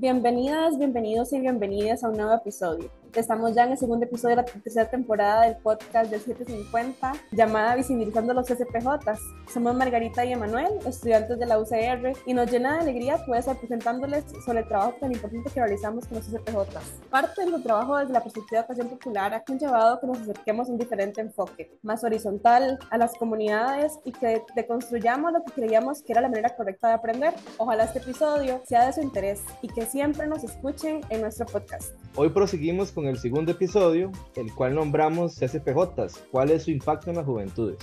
Bienvenidas, bienvenidos y bienvenidas a un nuevo episodio. Estamos ya en el segundo episodio de la tercera temporada del podcast del 750 llamada Visibilizando los SPJ. Somos Margarita y Emanuel, estudiantes de la UCR, y nos llena de alegría poder estar presentándoles sobre el trabajo tan importante que realizamos con los SPJ. Parte de nuestro trabajo desde la perspectiva de educación popular ha conllevado que nos acerquemos a un diferente enfoque, más horizontal, a las comunidades y que deconstruyamos lo que creíamos que era la manera correcta de aprender. Ojalá este episodio sea de su interés y que siempre nos escuchen en nuestro podcast. Hoy proseguimos con el segundo episodio, el cual nombramos SPJs, cuál es su impacto en las juventudes.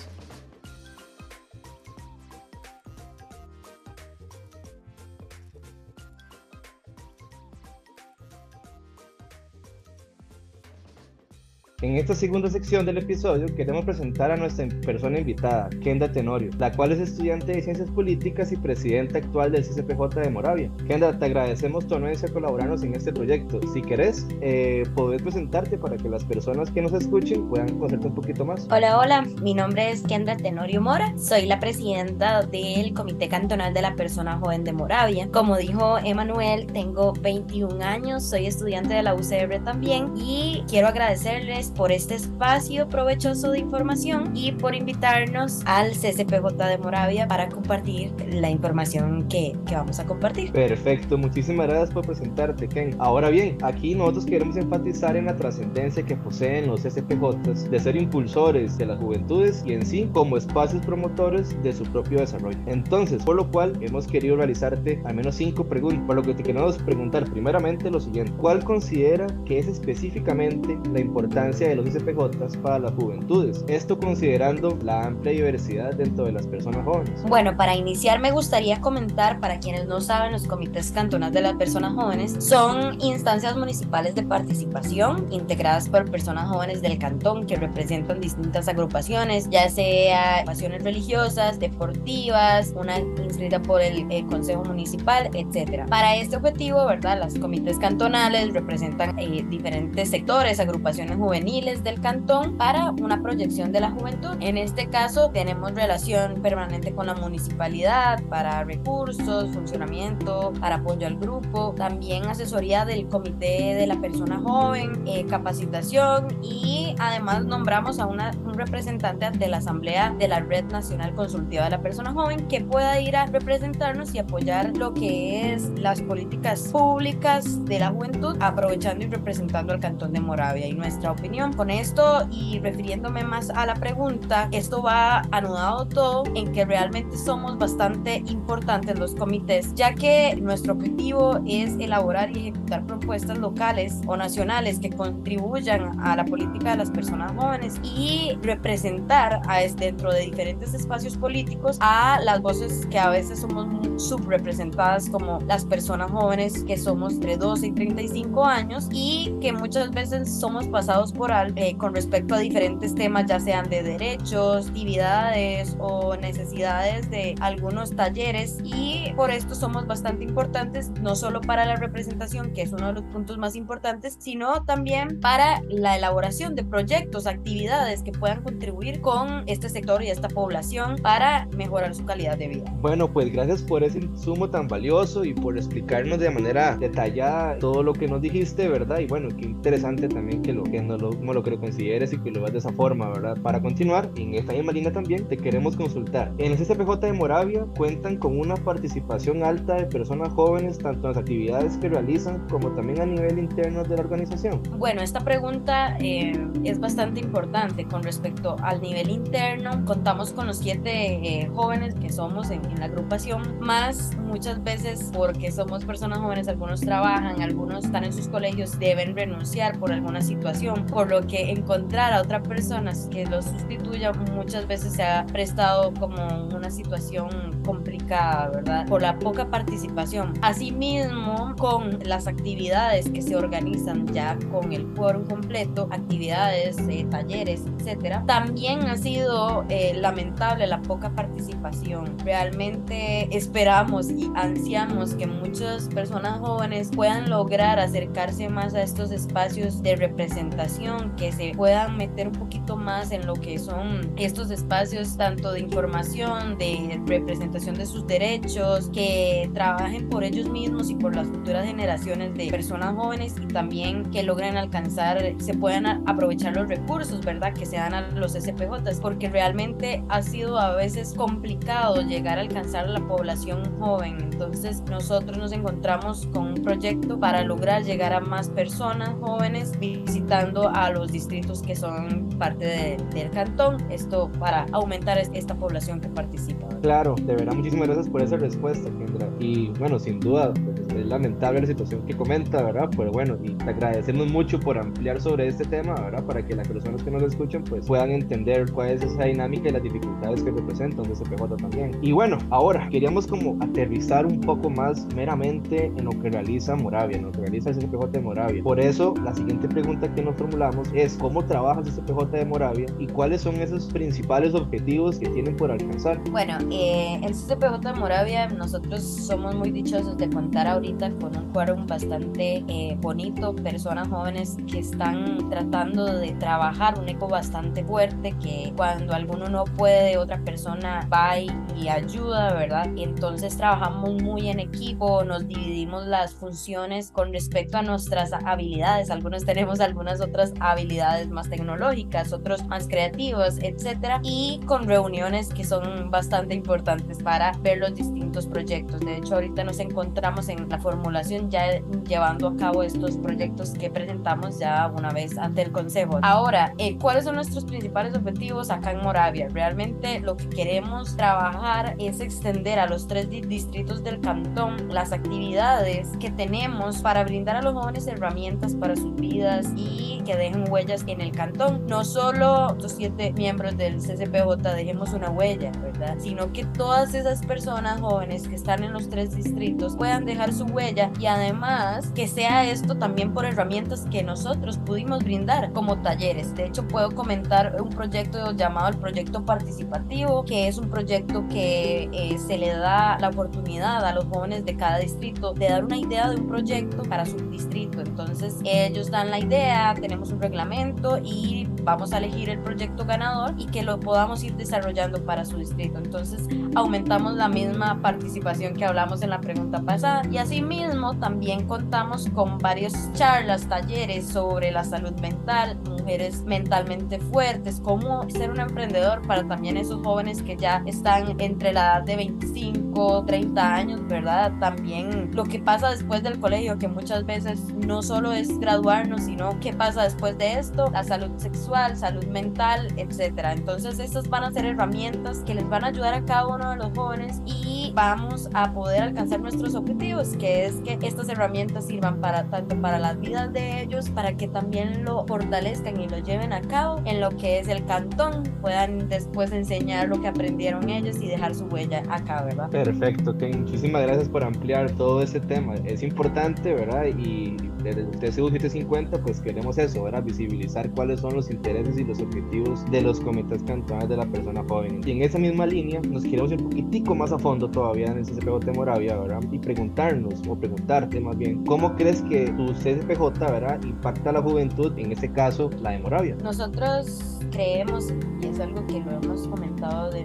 En esta segunda sección del episodio queremos presentar a nuestra persona invitada, Kenda Tenorio, la cual es estudiante de Ciencias Políticas y presidenta actual del CCPJ de Moravia. Kenda, te agradecemos tu anuencia a colaborarnos en este proyecto. Si querés, eh, presentarte para que las personas que nos escuchen puedan conocerte un poquito más. Hola, hola, mi nombre es Kenda Tenorio Mora, soy la presidenta del Comité Cantonal de la Persona Joven de Moravia. Como dijo Emanuel, tengo 21 años, soy estudiante de la UCR también y quiero agradecerles por este espacio provechoso de información y por invitarnos al CCPJ de Moravia para compartir la información que, que vamos a compartir. Perfecto, muchísimas gracias por presentarte, Ken. Ahora bien, aquí nosotros queremos enfatizar en la trascendencia que poseen los CCPJs de ser impulsores de las juventudes y en sí como espacios promotores de su propio desarrollo. Entonces, por lo cual hemos querido realizarte al menos cinco preguntas, por lo que te queremos preguntar primeramente lo siguiente, ¿cuál considera que es específicamente la importancia de los SPJ para las juventudes. Esto considerando la amplia diversidad dentro de las personas jóvenes. Bueno, para iniciar me gustaría comentar, para quienes no saben, los comités cantonales de las personas jóvenes son instancias municipales de participación integradas por personas jóvenes del cantón que representan distintas agrupaciones, ya sea agrupaciones religiosas, deportivas, una inscrita por el, Consejo Municipal, etcétera. Para este objetivo, ¿verdad? Los comités cantonales representan eh, diferentes sectores, agrupaciones juveniles del cantón para una proyección de la juventud. En este caso tenemos relación permanente con la municipalidad para recursos, funcionamiento, para apoyo al grupo, también asesoría del comité de la persona joven, eh, capacitación y además nombramos a una, un representante ante la asamblea de la Red Nacional Consultiva de la Persona Joven que pueda ir a representarnos y apoyar lo que es las políticas públicas de la juventud, aprovechando y representando al cantón de Moravia y nuestra opinión con esto y refiriéndome más a la pregunta, esto va anudado todo en que realmente somos bastante importantes los comités, ya que nuestro objetivo es elaborar y ejecutar propuestas locales o nacionales que contribuyan a la política de las personas jóvenes y representar a, dentro de diferentes espacios políticos a las voces que a veces somos subrepresentadas como las personas jóvenes que somos entre 12 y 35 años y que muchas veces somos pasados por eh, con respecto a diferentes temas, ya sean de derechos, actividades o necesidades de algunos talleres. Y por esto somos bastante importantes, no solo para la representación, que es uno de los puntos más importantes, sino también para la elaboración de proyectos, actividades que puedan contribuir con este sector y esta población para mejorar su calidad de vida. Bueno, pues gracias por ese insumo tan valioso y por explicarnos de manera detallada todo lo que nos dijiste, ¿verdad? Y bueno, qué interesante también que lo que nos lo como lo que lo consideres y que lo veas de esa forma, ¿verdad? Para continuar, en esta misma línea también te queremos consultar. En el CCPJ de Moravia cuentan con una participación alta de personas jóvenes, tanto en las actividades que realizan como también a nivel interno de la organización. Bueno, esta pregunta eh, es bastante importante con respecto al nivel interno. Contamos con los siete eh, jóvenes que somos en, en la agrupación, más muchas veces porque somos personas jóvenes, algunos trabajan, algunos están en sus colegios, deben renunciar por alguna situación, por lo que encontrar a otra persona que los sustituya muchas veces se ha prestado como una situación complicada, ¿verdad? Por la poca participación. Asimismo, con las actividades que se organizan ya con el quórum completo, actividades, eh, talleres, etcétera, también ha sido eh, lamentable la poca participación. Realmente esperamos y ansiamos que muchas personas jóvenes puedan lograr acercarse más a estos espacios de representación, que se puedan meter un poquito más en lo que son estos espacios tanto de información, de representación de sus derechos, que trabajen por ellos mismos y por las futuras generaciones de personas jóvenes y también que logren alcanzar, se puedan aprovechar los recursos, ¿verdad? Que se dan a los SPJs, porque realmente ha sido a veces complicado llegar a alcanzar la población joven. Entonces nosotros nos encontramos con un proyecto para lograr llegar a más personas jóvenes visitando a los distritos que son parte del cantón. Esto para aumentar esta población que participa. Claro, de verdad, muchísimas gracias por esa respuesta, Kendra. Y bueno, sin duda, pues, es lamentable la situación que comenta, ¿verdad? Pero bueno, y te agradecemos mucho por ampliar sobre este tema, ¿verdad? Para que las personas que nos escuchan pues puedan entender cuál es esa dinámica y las dificultades que representan de CPJ también. Y bueno, ahora queríamos como aterrizar un poco más meramente en lo que realiza Moravia, en lo que realiza el CPJ de Moravia. Por eso, la siguiente pregunta que nos formulamos es cómo trabaja el CPJ de Moravia y cuáles son esos principales objetivos que tienen por alcanzar. Bueno, eh, el CPJ de Moravia, nosotros somos muy dichosos de contar ahorita con un quórum bastante eh, bonito, personas jóvenes que están tratando de trabajar un eco bastante fuerte, que cuando alguno no puede, otra persona va y, y ayuda, ¿verdad? Entonces trabajamos muy en equipo, nos dividimos las funciones con respecto a nuestras habilidades, algunos tenemos algunas otras habilidades más tecnológicas, otros más creativas, etcétera, y con reuniones que son bastante importantes para ver los distintos proyectos. De hecho, ahorita nos encontramos en la formulación ya llevando a cabo estos proyectos que presentamos ya una vez ante el Consejo. Ahora, eh, ¿cuáles son nuestros principales objetivos acá en Moravia? Realmente lo que queremos trabajar es extender a los tres distritos del cantón las actividades que tenemos para brindar a los jóvenes herramientas para sus vidas y que dejen huellas en el cantón. No solo los siete miembros del CCPJ dejemos una huella, ¿verdad? Sino que todas esas personas jóvenes que están en los tres distritos puedan dejar su huella y además que sea esto también por herramientas que nosotros pudimos brindar como talleres. De hecho, puedo comentar un proyecto llamado el proyecto participativo, que es un proyecto que eh, se le da la oportunidad a los jóvenes de cada distrito de dar una idea de un proyecto para su distrito. Entonces, ellos dan la idea, tenemos un reglamento y vamos a elegir el proyecto ganador y que lo podamos ir desarrollando para su distrito. Entonces, aumentamos la misma participación que hablamos en la pregunta pasada y asimismo también contamos con varias charlas, talleres sobre la salud mental, mujeres mentalmente fuertes, cómo ser un emprendedor para también esos jóvenes que ya están entre la edad de 25, 30 años, ¿verdad? También lo que pasa después del colegio, que muchas veces no solo es graduarnos, sino qué pasa después de esto, la salud sexual, salud mental, etcétera. Entonces, estas van a ser herramientas que les van a ayudar a cada uno de los jóvenes y vamos a poder alcanzar nuestros objetivos, que es que estas herramientas sirvan para tanto para las vidas de ellos, para que también lo fortalezcan y lo lleven a cabo en lo que es el cantón, puedan después enseñar lo que aprendieron ellos y dejar su huella acá, ¿verdad? Perfecto, Ken. Muchísimas gracias por ampliar todo ese tema. Es importante, ¿verdad? Y desde el TCU 750, pues queremos eso, ¿verdad? Visibilizar cuáles son los intereses y los objetivos de los comités cantonales de la persona joven. Y en esa misma línea, nos queremos ir un poquitico más a fondo todavía en el CCPJ de Moravia, ¿verdad? Y preguntarnos, o preguntarte más bien, ¿cómo crees que tu CCPJ, ¿verdad? Impacta a la juventud, en este caso, la de Moravia? Nosotros creemos, y es algo que lo hemos comentado de,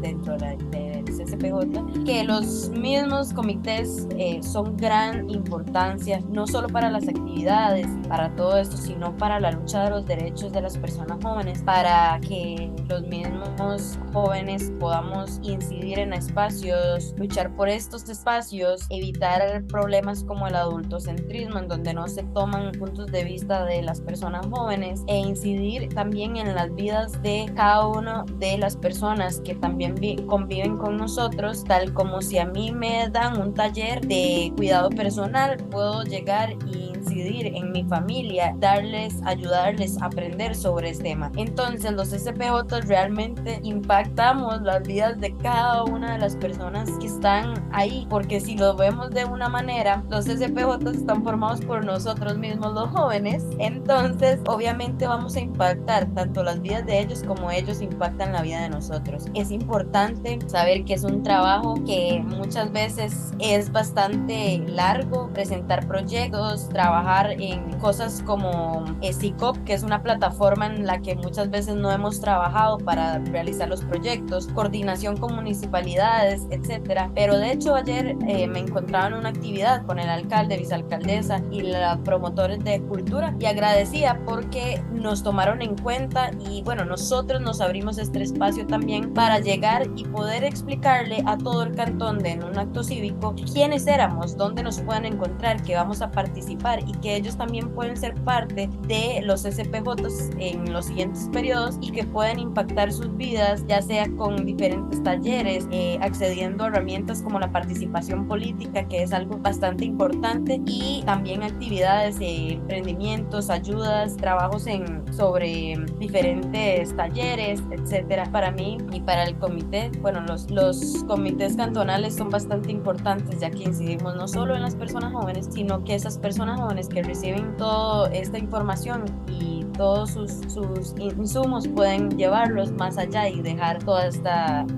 dentro de, del CCPJ, que los mismos comités eh, son gran importancia, no solo para las actividades, para todo esto, sino para la lucha de los derechos de las personas jóvenes, para que los mismos jóvenes podamos incidir en espacios, luchar por estos espacios, evitar problemas como el adultocentrismo, en donde no se toman puntos de vista de las personas jóvenes, e incidir también en las vidas de cada una de las personas que también conviven con nosotros, tal como si a mí me dan un taller de cuidado personal, puedo llegar y incidir en mi familia, darles, ayudarles a aprender sobre este tema. Entonces los SPJ realmente impactamos las vidas de cada una de las personas que están ahí, porque si lo vemos de una manera, los SPJ están formados por nosotros mismos los jóvenes, entonces obviamente vamos a impactar tanto las vidas de ellos como ellos impactan la vida de nosotros. Es importante saber que es un trabajo que muchas veces es bastante largo, presentar proyectos, trabajar en cosas como SICOP, que es una plataforma en la que muchas veces no hemos trabajado para realizar los proyectos, coordinación con municipalidades, etcétera. Pero de hecho ayer eh, me encontraba en una actividad con el alcalde, vicealcaldesa y los promotores de cultura y agradecía porque nos tomaron en cuenta y bueno, nosotros nos abrimos este espacio también para llegar y poder explicarle a todo el cantón de en un acto cívico quiénes éramos, dónde nos pueden encontrar, que vamos a participar y que ellos también pueden ser parte de los SPJ en los siguientes periodos y que pueden impactar sus vidas, ya sea con diferentes talleres, eh, accediendo a herramientas como la participación política, que es algo bastante importante, y también actividades, eh, emprendimientos, ayudas, trabajos en, sobre diferentes talleres, etcétera. Para mí y para el comité, bueno, los, los comités cantonales son bastante importantes, ya que incidimos no solo en las personas jóvenes, sino que esas personas jóvenes que reciben toda esta información y todos sus, sus insumos pueden llevarlos más allá y dejar todo este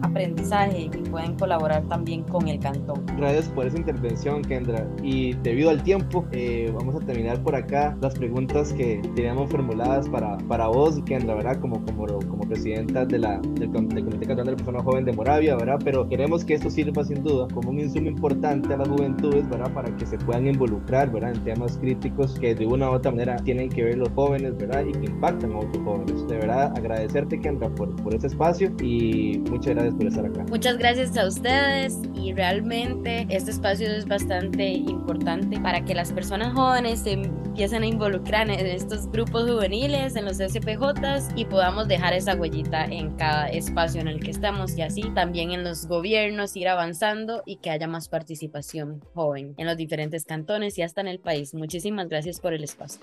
aprendizaje y pueden colaborar también con el cantón. Gracias por esa intervención, Kendra. Y debido al tiempo, eh, vamos a terminar por acá las preguntas que teníamos formuladas para, para vos, Kendra, ¿verdad? Como, como, como presidenta de la, del, Comité Cantón de la Persona Joven de Moravia, ¿verdad? Pero queremos que esto sirva sin duda como un insumo importante a las juventudes, ¿verdad? Para que se puedan involucrar, ¿verdad? En temas críticos que de una u otra manera tienen que ver los jóvenes, ¿verdad? Que impactan a otros jóvenes. De verdad, agradecerte, Kendra, por, por este espacio y muchas gracias por estar acá. Muchas gracias a ustedes y realmente este espacio es bastante importante para que las personas jóvenes se empiecen a involucrar en estos grupos juveniles, en los SPJs y podamos dejar esa huellita en cada espacio en el que estamos y así también en los gobiernos ir avanzando y que haya más participación joven en los diferentes cantones y hasta en el país. Muchísimas gracias por el espacio.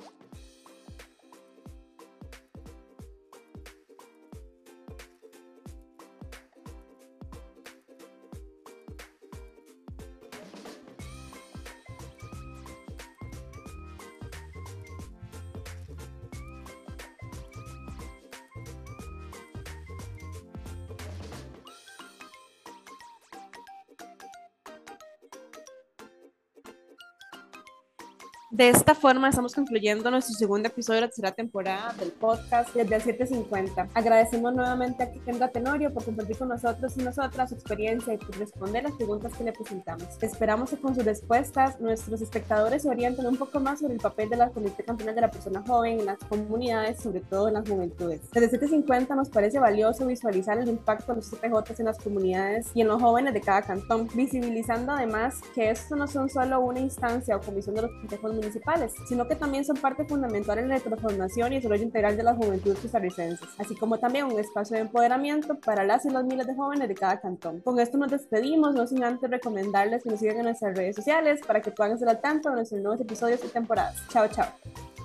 De esta forma estamos concluyendo nuestro segundo episodio de la tercera temporada del podcast desde el 750. Agradecemos nuevamente a Kendra Tenorio por compartir con nosotros y nosotras su experiencia y por responder las preguntas que le presentamos. Esperamos que con sus respuestas nuestros espectadores se orienten un poco más sobre el papel de la Comité Cantonal de la Persona Joven en las comunidades, sobre todo en las juventudes. Desde 750 nos parece valioso visualizar el impacto de los CPJ en las comunidades y en los jóvenes de cada cantón, visibilizando además que esto no son solo una instancia o comisión de los consejos municipales, sino que también son parte fundamental en la transformación y desarrollo integral de las juventudes costarricenses, así como también un espacio de empoderamiento para las y los miles de jóvenes de cada cantón. Con esto nos despedimos, no sin antes recomendarles que nos sigan en nuestras redes sociales para que puedan estar al tanto de nuestros nuevos episodios y temporadas. Chao, chao.